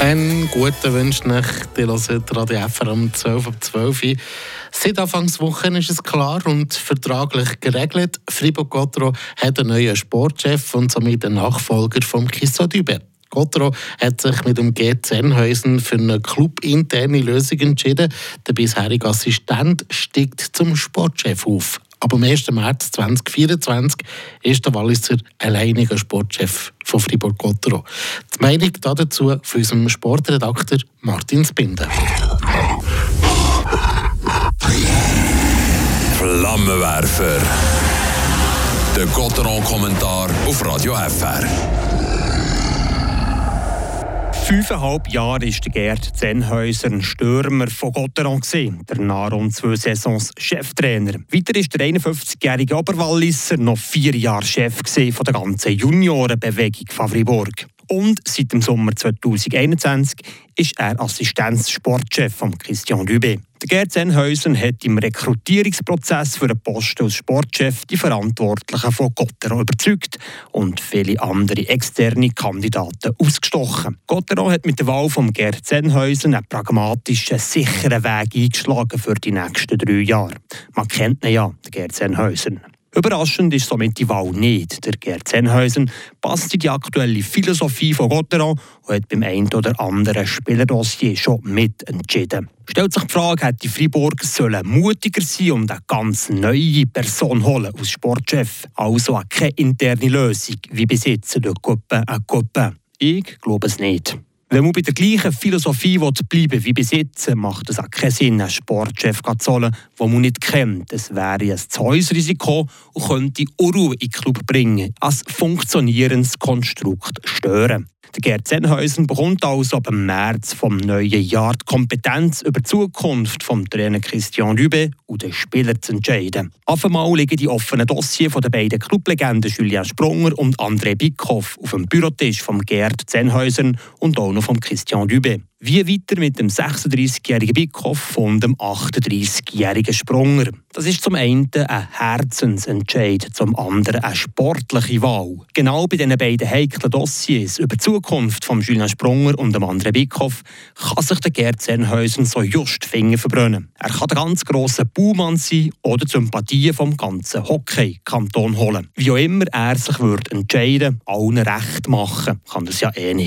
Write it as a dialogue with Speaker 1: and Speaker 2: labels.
Speaker 1: Einen guten Wunsch nach die hört Radio FR um 12 Uhr 12 Uhr. Seit Anfangswoche ist es klar und vertraglich geregelt. Fribourg-Gotteron hat einen neuen Sportchef und somit einen Nachfolger von Kisso Dübe. Gotteron hat sich mit dem G. Zennhäusen für eine clubinterne Lösung entschieden. Der bisherige Assistent steigt zum Sportchef auf. Aber am 1. März 2024 ist der Walliser alleiniger Sportchef von Fribourg-Gottero. Die Meinung dazu von unserem Sportredakteur Martin Spinde.
Speaker 2: Flammenwerfer. Der Gotteron-Kommentar auf Radio FR
Speaker 3: fünfeinhalb Jahre war Gerd Zenhäuser ein Stürmer von Gotteron. Der rund zwei Saisons Cheftrainer. Weiter ist der 51-jährige Oberwalliser noch vier Jahre Chef von der ganzen Juniorenbewegung von Fribourg. Und seit dem Sommer 2021 ist er Assistenzsportchef von Christian Rübe. Der Gerd Senhäusen hat im Rekrutierungsprozess für den Posten als Sportchef die Verantwortlichen von Gottero überzeugt und viele andere externe Kandidaten ausgestochen. Gottero hat mit der Wahl von Gerd Senhäusen einen pragmatischen, sicheren Weg eingeschlagen für die nächsten drei Jahre. Man kennt ihn ja, den Gerd Senhäusen. Überraschend ist somit die Wahl nicht. Der Gerd Zenhäusen passt in die aktuelle Philosophie von Gotteron und hat beim einen oder anderen Spielerdossier schon mitentschieden. Stellt sich die Frage, hätte Freiburg sollen mutiger sein und eine ganz neue Person holen als Sportchef? Also keine interne Lösung, wie jetzt durch Gruppe an Gruppe. Ich glaube es nicht. Wenn man bei der gleichen Philosophie bleiben wie bis jetzt, macht es auch keinen Sinn, einen Sportchef zu holen, den man nicht kennt. Es wäre ein Zeusrisiko und könnte Unruhe in den Club bringen, als funktionierendes Konstrukt stören. Der Gerd Sennhäusen bekommt also ab März vom neuen Jahr die Kompetenz über die Zukunft vom Trainer Christian Rübe und den Spieler zu entscheiden. Auf einmal liegen die offenen Dossiers der beiden Clublegenden Julian Sprunger und André Bickhoff auf dem Bürotisch von Gerd Sennhäusen und auch noch von Christian Rübe. Wie weiter mit dem 36-jährigen Bickhoff und dem 38-jährigen Sprunger? Das ist zum einen ein Herzensentscheid, zum anderen eine sportliche Wahl. Genau bei diesen beiden heiklen Dossiers über die Zukunft von Julian Sprunger und dem anderen Bickhoff kann sich der Gerd Sennhäusen so just Finger verbrennen. Er kann der ganz grosse Baumann sein oder die Sympathie vom ganzen Hockey-Kanton holen. Wie auch immer er sich wird entscheiden, allen recht machen, kann das ja eh nicht.